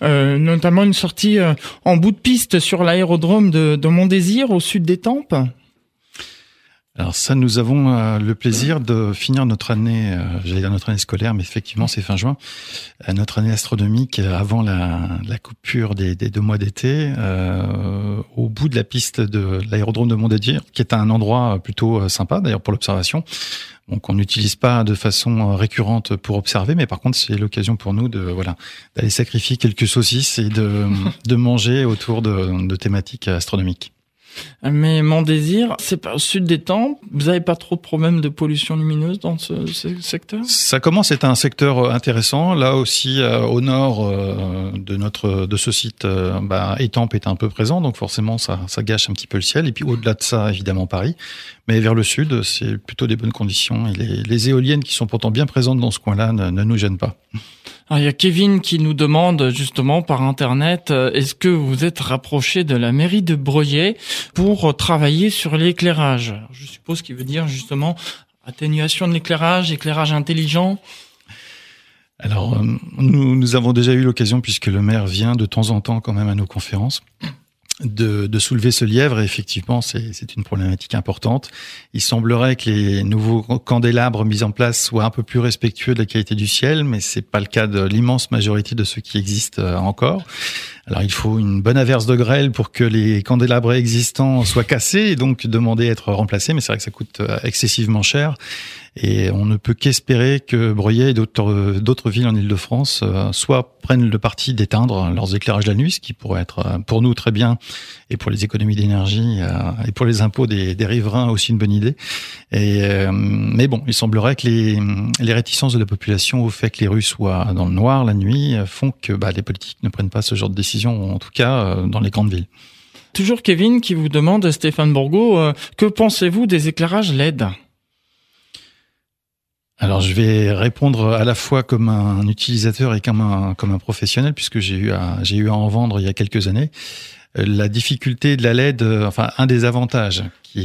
euh, notamment une sortie en bout de piste sur l'aérodrome de, de Montdésir au sud des Tempes. Alors ça, nous avons euh, le plaisir de finir notre année, euh, j'allais dire notre année scolaire, mais effectivement c'est fin juin, euh, notre année astronomique avant la, la coupure des, des, deux mois d'été, au bout de la piste de l'aérodrome de Montdidier, qui est un endroit plutôt sympa d'ailleurs pour l'observation. Donc on n'utilise pas de façon récurrente pour observer, mais par contre c'est l'occasion pour nous de voilà d'aller sacrifier quelques saucisses et de, de manger autour de, de thématiques astronomiques. Mais mon désir, c'est pas au sud des temps. Vous avez pas trop de problèmes de pollution lumineuse dans ce, secteur? Ça commence à être un secteur intéressant. Là aussi, euh, au nord euh, de notre de ce site, euh, bah, Étampes est un peu présent, donc forcément ça, ça gâche un petit peu le ciel. Et puis au-delà de ça, évidemment Paris. Mais vers le sud, c'est plutôt des bonnes conditions. Et les, éoliennes qui sont pourtant bien présentes dans ce coin-là ne nous gênent pas. Alors, il y a Kevin qui nous demande justement par internet euh, est-ce que vous êtes rapproché de la mairie de Breuillet pour travailler sur l'éclairage? Je suppose qu'il veut dire justement atténuation de l'éclairage, éclairage intelligent. Alors, euh, nous, nous avons déjà eu l'occasion, puisque le maire vient de temps en temps quand même à nos conférences, de, de, soulever ce lièvre. Et effectivement, c'est une problématique importante. Il semblerait que les nouveaux candélabres mis en place soient un peu plus respectueux de la qualité du ciel, mais c'est pas le cas de l'immense majorité de ceux qui existent euh, encore. Alors il faut une bonne averse de grêle pour que les candélabres existants soient cassés et donc demander à être remplacés, mais c'est vrai que ça coûte euh, excessivement cher. Et on ne peut qu'espérer que Breuillet et d'autres villes en Ile-de-France euh, soit prennent le parti d'éteindre leurs éclairages la nuit, ce qui pourrait être euh, pour nous très bien, et pour les économies d'énergie et pour les impôts des, des, riverains aussi une bonne idée. Et, mais bon, il semblerait que les, les réticences de la population au fait que les rues soient dans le noir la nuit font que bah, les politiques ne prennent pas ce genre de décision en tout cas euh, dans les grandes villes. Toujours Kevin qui vous demande, Stéphane Bourgo, euh, que pensez-vous des éclairages LED alors je vais répondre à la fois comme un utilisateur et comme un, comme un professionnel puisque j'ai eu à, eu à en vendre il y a quelques années. Euh, la difficulté de la LED, enfin un des avantages qui,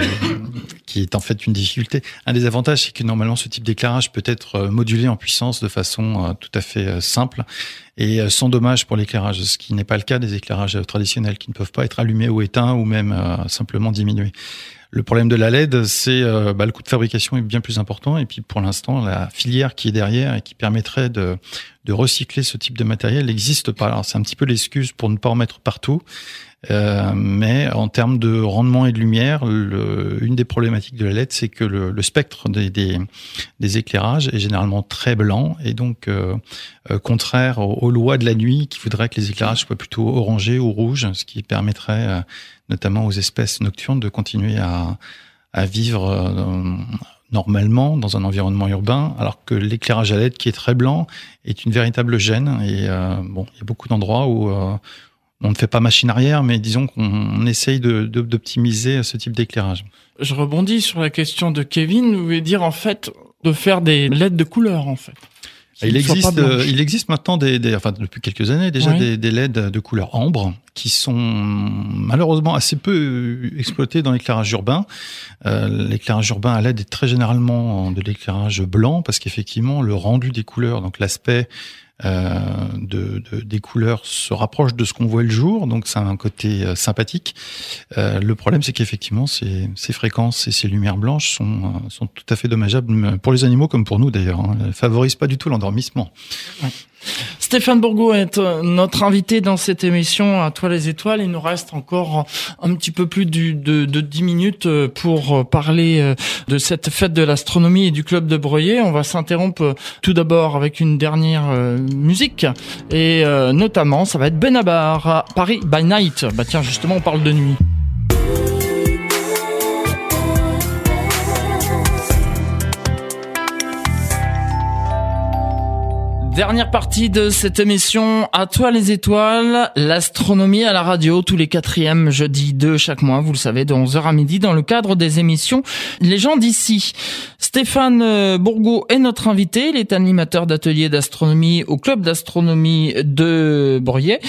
qui est en fait une difficulté, un des avantages c'est que normalement ce type d'éclairage peut être modulé en puissance de façon tout à fait simple et euh, sans dommage pour l'éclairage, ce qui n'est pas le cas des éclairages traditionnels qui ne peuvent pas être allumés ou éteints ou même euh, simplement diminués. Le problème de la LED, c'est euh, bah, le coût de fabrication est bien plus important. Et puis pour l'instant la filière qui est derrière et qui permettrait de, de recycler ce type de matériel n'existe pas. Alors c'est un petit peu l'excuse pour ne pas en mettre partout euh, mais en termes de rendement et de lumière, une des problématiques de la LED, c'est que le, spectre des, éclairages est généralement très blanc et donc euh, euh, contraire aux, lois de la nuit qui voudraient que les éclairages soient plutôt orangés ou rouges, ce qui permettrait notamment aux espèces nocturnes de continuer à vivre normalement dans un environnement urbain, alors que l'éclairage à LED qui est très blanc est une véritable gêne. Et bon, il y a beaucoup d'endroits où on ne fait pas machine arrière, mais disons qu'on essaye d'optimiser de, ce type d'éclairage. Je rebondis sur la question de Kevin. Vous voulez dire en fait de faire des LED de couleur en fait. Il existe, euh, il existe maintenant des, des, enfin depuis quelques années déjà des, des, LED de couleur ambre qui sont malheureusement assez peu exploités dans l'éclairage urbain. Euh, l'éclairage urbain à LED est très généralement de l'éclairage blanc parce qu'effectivement le rendu des couleurs, donc l'aspect de, de, des couleurs se rapproche de ce qu'on voit le jour, donc ça a un côté euh, sympathique. Euh, le problème, c'est qu'effectivement, ces, ces, fréquences et ces lumières blanches sont, euh, sont tout à fait dommageables pour les animaux comme pour nous d'ailleurs. Hein. Favorisent pas du tout l'endormissement. Stéphane Bourgo est euh, notre invité dans cette émission à Toi les étoiles. Il nous reste encore un petit peu plus de, de 10 minutes euh, pour euh, parler de cette fête de l'astronomie et du club de Breuillet. On va s'interrompre tout d'abord avec une dernière musique et notamment ça va être Benabar, Paris by Night. Bah tiens justement on parle de nuit. Dernière partie de cette émission, à toi les étoiles, l'astronomie à la radio, tous les quatrièmes jeudis de chaque mois, vous le savez, de 11h à midi, dans le cadre des émissions Les gens d'ici. Stéphane euh, Bourgo est notre invité, il est animateur d'ateliers d'astronomie au club d'astronomie de Bourrier,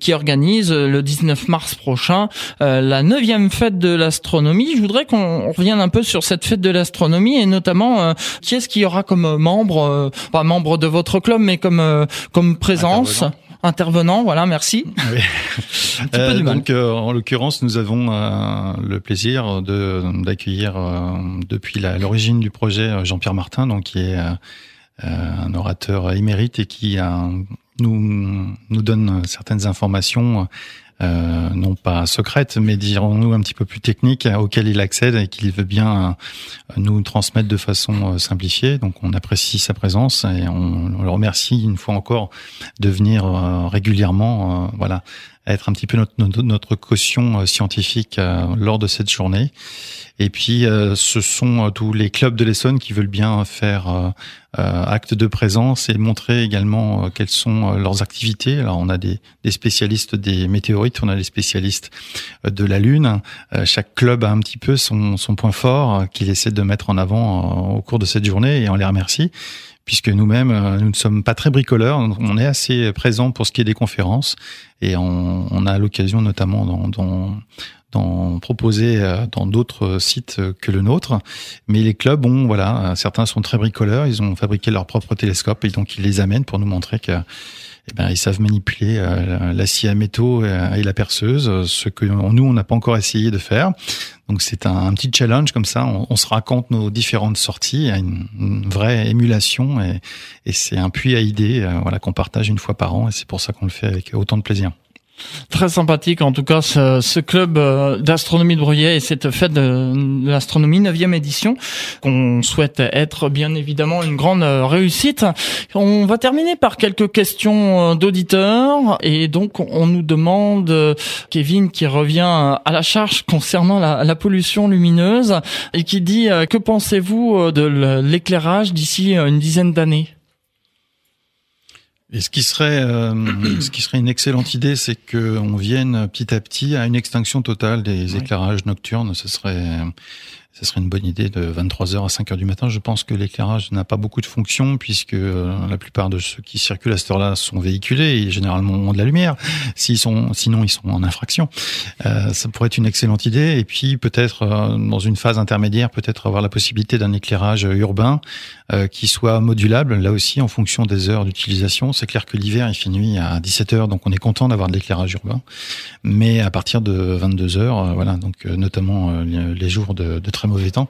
qui organise euh, le 19 mars prochain euh, la neuvième fête de l'astronomie. Je voudrais qu'on revienne un peu sur cette fête de l'astronomie et notamment qui est-ce qu'il y aura comme membre, pas membre de votre club, mais comme euh, comme présence. Intervenant. voilà, merci. Oui. Euh, donc, euh, en l'occurrence, nous avons le plaisir de d'accueillir depuis l'origine du projet Jean-Pierre Martin, donc qui est un orateur émérite et qui nous nous donne certaines informations euh, non pas secrète, mais dirons-nous un petit peu plus technique, auquel il accède et qu'il veut bien euh, nous transmettre de façon euh, simplifiée. Donc on apprécie sa présence et on, le remercie une fois encore de venir régulièrement, voilà, être un petit peu notre, caution scientifique lors de cette journée. Et puis, ce sont tous les clubs de l'Essonne qui veulent bien faire euh, acte de présence et montrer également euh, quelles sont euh, leurs activités. Alors on a des, spécialistes des météorites, on a des spécialistes de la Lune. chaque club a un petit peu son point fort qu'il essaie de mettre en avant au cours de cette journée et on les remercie puisque nous-mêmes, nous ne sommes pas très bricoleurs, on est assez présents pour ce qui est des conférences, et on, a l'occasion notamment d'en proposer euh, dans d'autres sites que le nôtre. Mais les clubs, bon, voilà, certains sont très bricoleurs, ils ont fabriqué leur propre télescope et donc ils les amènent pour nous montrer que eh ben, ils savent manipuler euh, la scie à métaux et la perceuse, ce que nous, on n'a pas encore essayé de faire. Donc c'est un, petit challenge comme ça, on, se raconte nos différentes sorties, il y a une, vraie émulation et, et c'est un puits à idées euh, voilà, qu'on partage une fois par an et c'est pour ça qu'on le fait avec autant de plaisir. Très sympathique en tout cas ce, ce club euh, d'astronomie de Bruyère et cette fête de, l'astronomie 9e édition qu'on souhaite être bien évidemment une grande euh, réussite. On va terminer par quelques questions euh, d'auditeurs et donc on nous demande Kevin qui revient à la charge concernant la, la pollution lumineuse et qui dit que pensez-vous de l'éclairage d'ici une dizaine d'années? Et ce qui serait, euh, ce qui serait une excellente idée, c'est qu'on vienne petit à petit à une extinction totale des éclairages nocturnes. Ce serait, ce serait une bonne idée de 23h à 5h du matin. Je pense que l'éclairage n'a pas beaucoup de fonctions puisque euh, la plupart de ceux qui circulent à cette heure-là sont véhiculés et généralement ont de la lumière. S'ils sont, sinon ils sont en infraction. Euh, ça pourrait être une excellente idée. Et puis peut-être euh, dans une phase intermédiaire, peut-être avoir la possibilité d'un éclairage urbain euh, qui soit modulable. Là aussi en fonction des heures d'utilisation. C'est clair que l'hiver il fait nuit à 17h, donc on est content d'avoir de l'éclairage urbain. Mais à partir de 22h, voilà, donc notamment les jours de, de très mauvais temps,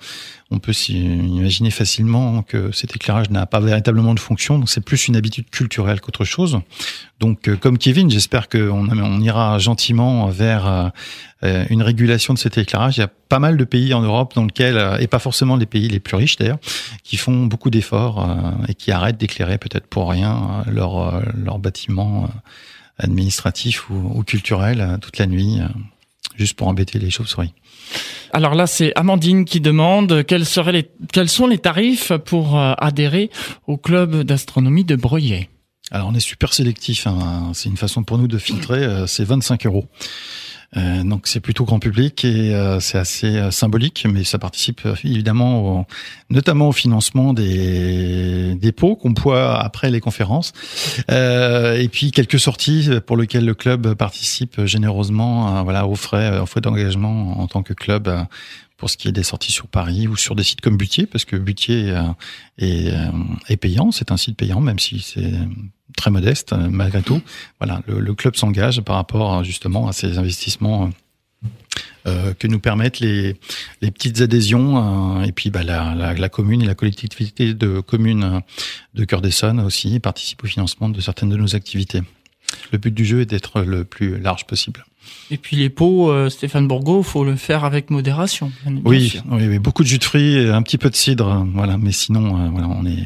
on peut s'imaginer facilement que cet éclairage n'a pas véritablement de fonction. Donc c'est plus une habitude culturelle qu'autre chose. Donc euh, comme Kevin, j'espère qu'on on ira gentiment vers euh, une régulation de cet éclairage. Il y a pas mal de pays en Europe dans lesquels, euh, et pas forcément les pays les plus riches d'ailleurs, qui font beaucoup d'efforts et qui arrêtent d'éclairer peut-être pour rien leurs leur bâtiments administratifs ou culturels toute la nuit, juste pour embêter les chauves-souris. Alors là, c'est Amandine qui demande quels seraient les, quels sont les tarifs pour euh, adhérer au club d'astronomie de Breuillet. Alors on est super sélectif. Hein. C'est une façon pour nous de filtrer. Euh, c'est 25 euros. Euh, donc c'est plutôt grand public et euh, c'est assez euh, symbolique, mais ça participe évidemment, notamment au financement des dépôts qu'on voit après les conférences. et puis quelques sorties pour lesquelles le club participe généreusement, voilà, aux frais, aux frais d'engagement en tant que club pour ce qui est des sorties sur Paris ou sur des sites comme Butier, parce que Butier est, est payant, c'est un site payant, même si c'est très modeste euh, malgré tout. Voilà, le, club s'engage par rapport justement à ces investissements. Euh, que nous permettent les, les petites adhésions euh, et puis bah, la, la, la, commune et la collectivité de communes de Cœur d'Essonne aussi participent au financement de certaines de nos activités. Le but du jeu est d'être le plus large possible. Et puis les pots, Stéphane Bourgo, faut le faire avec modération. oui, oui, oui, beaucoup de jus de fruits, un petit peu de cidre, voilà. Mais sinon, voilà, on est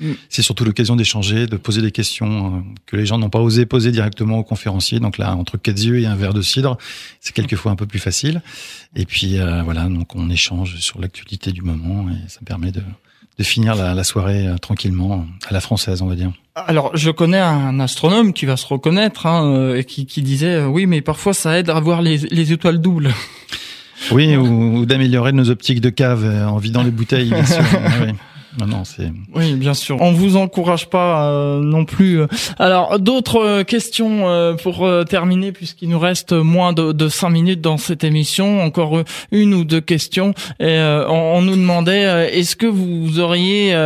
Mm. C'est surtout l'occasion d'échanger, de poser des questions que les gens n'ont pas osé poser directement aux conférenciers. Donc là, entre quatre yeux et un verre de cidre, c'est quelquefois un peu plus facile. Et puis voilà, donc on échange sur l'actualité du moment et ça permet de, de finir la, la soirée tranquillement à la française, on va dire. Alors, je connais un astronome qui va se reconnaître hein, euh, et qui, qui, disait euh, oui, mais parfois ça aide à voir les, les étoiles doubles. Oui, ou, ou d'améliorer nos optiques de cave euh, en vidant les bouteilles. Bien sûr. oui. Oui, bien sûr. On vous encourage pas euh, non plus. Alors, d'autres euh, questions euh, pour terminer, puisqu'il nous reste moins de, de cinq minutes dans cette émission. Encore une ou deux questions. On, nous demandait est-ce que vous auriez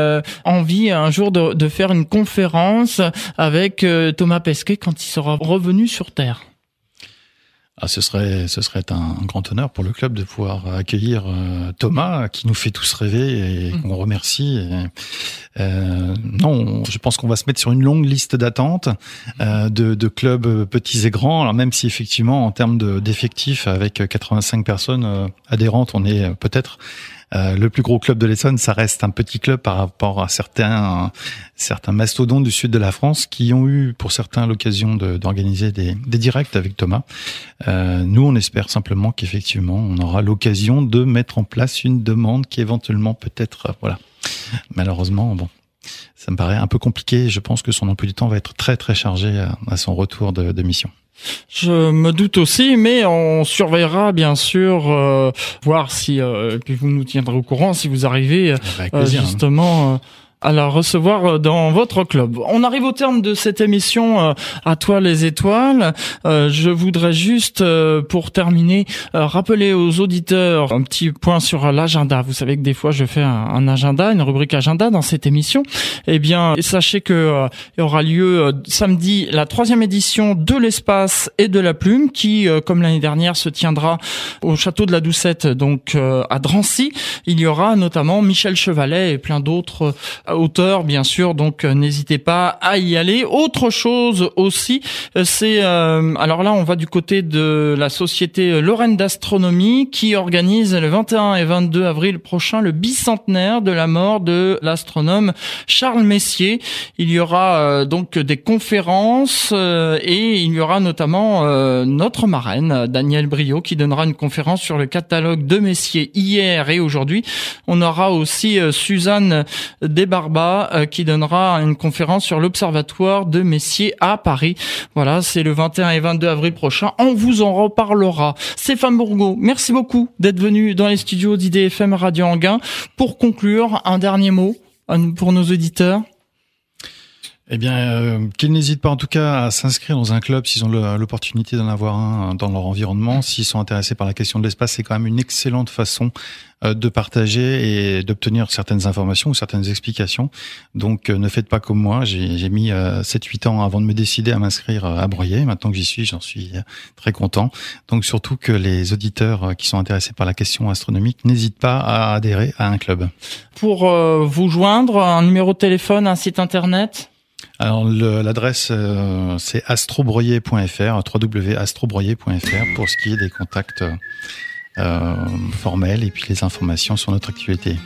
envie un jour de, de, faire une conférence avec Thomas Pesquet quand il sera revenu sur Terre? Ah, ce serait, ce serait un, grand honneur pour le club de pouvoir accueillir euh, Thomas, qui nous fait tous rêver et mmh. qu'on remercie. euh, non, je pense qu'on va se mettre sur une longue liste d'attente euh, de, de, clubs petits et grands. Alors même si effectivement, en termes d'effectifs, avec 85 personnes euh, adhérentes, on est peut-être euh, le plus gros club de l'Essonne, ça reste un petit club par rapport à certains certains mastodontes du sud de la France qui ont eu pour certains l'occasion d'organiser des, des, directs avec Thomas. Euh, nous, on espère simplement qu'effectivement, on aura l'occasion de mettre en place une demande qui éventuellement peut-être, euh, voilà. Malheureusement, bon, ça me paraît un peu compliqué. Je pense que son emploi du temps va être très très chargé à, son retour de mission. Je me doute aussi, mais on surveillera bien sûr, euh, voir si, euh, puis vous nous tiendrez au courant si vous arrivez euh, justement. Euh, à la recevoir euh, dans votre club. On arrive au terme de cette émission euh, à toi les étoiles. Euh, je voudrais juste pour terminer rappeler aux auditeurs un petit point sur l'agenda. Vous savez que des fois je fais un, agenda, une rubrique agenda dans cette émission. Eh bien, sachez que il y aura lieu samedi la troisième édition de l'espace et de la plume qui, comme l'année dernière, se tiendra au château de la Doucette, donc à Drancy. Il y aura notamment Michel Chevalet et plein d'autres hauteur, bien sûr. Donc euh, n'hésitez pas à y aller. Autre chose aussi, euh, c'est euh, alors là on va du côté de la société Lorraine d'astronomie qui organise le 21 et 22 avril prochain le bicentenaire de la mort de l'astronome Charles Messier. Il y aura donc des conférences et il y aura notamment notre marraine Danielle Brio qui donnera une conférence sur le catalogue de Messier hier et aujourd'hui. On aura aussi Suzanne Desbarres euh, qui donnera une conférence sur l'observatoire de Messier à Paris. Voilà, c'est le 21 et 22 avril prochain. On vous en reparlera. Stéphane Bourgo, merci beaucoup d'être venu dans les studios d'IDFM Radio Anguin. Pour conclure, un dernier mot pour nos auditeurs. Eh bien, euh, qu'ils n'hésitent pas en tout cas à s'inscrire dans un club s'ils ont l'opportunité d'en avoir un dans leur environnement. S'ils sont intéressés par la question de l'espace, c'est quand même une excellente façon euh, de partager et d'obtenir certaines informations ou certaines explications. Donc, euh, ne faites pas comme moi. J'ai mis 7-8 ans avant de me décider à m'inscrire à Broyer. Maintenant que j'y suis, j'en suis très content. Donc, surtout que les auditeurs qui sont intéressés par la question astronomique n'hésitent pas à adhérer à un club. Pour vous joindre, un numéro de téléphone, un site internet? Alors l'adresse euh, c'est astrobroyer.fr, www.astrobroyer.fr pour ce qui est des contacts euh, formels et puis les informations sur notre actualité.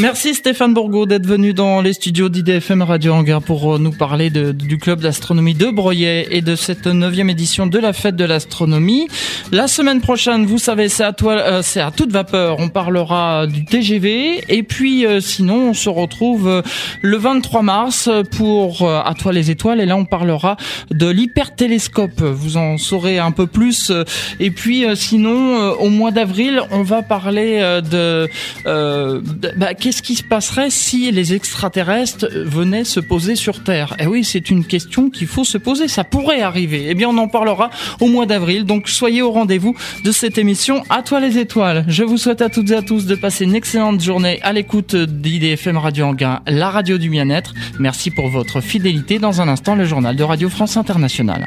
Merci Stéphane Bourgaud d'être venu dans les studios d'IDFM Radio Hangar pour euh, nous parler du club d'astronomie de Broyet et de cette neuvième édition de la fête de l'astronomie. La semaine prochaine, vous savez, c'est à, toi, euh, c'est à toute vapeur. On parlera du TGV et puis euh, sinon, on se retrouve le 23 mars pour À toi les étoiles et là, on parlera de l'hypertélescope. Vous en saurez un peu plus. Et puis sinon, au mois d'avril, on va parler de, de bah, qu'est-ce qui se passerait si les extraterrestres venaient se poser sur Terre? Eh oui, c'est une question qu'il faut se poser. Ça pourrait arriver. Eh bien, on en parlera au mois d'avril. Donc, soyez au rendez-vous de cette émission. À toi les étoiles. Je vous souhaite à toutes et à tous de passer une excellente journée à l'écoute d'IDFM Radio Anguin, la radio du bien-être. Merci pour votre fidélité. Dans un instant, le journal de Radio France Internationale.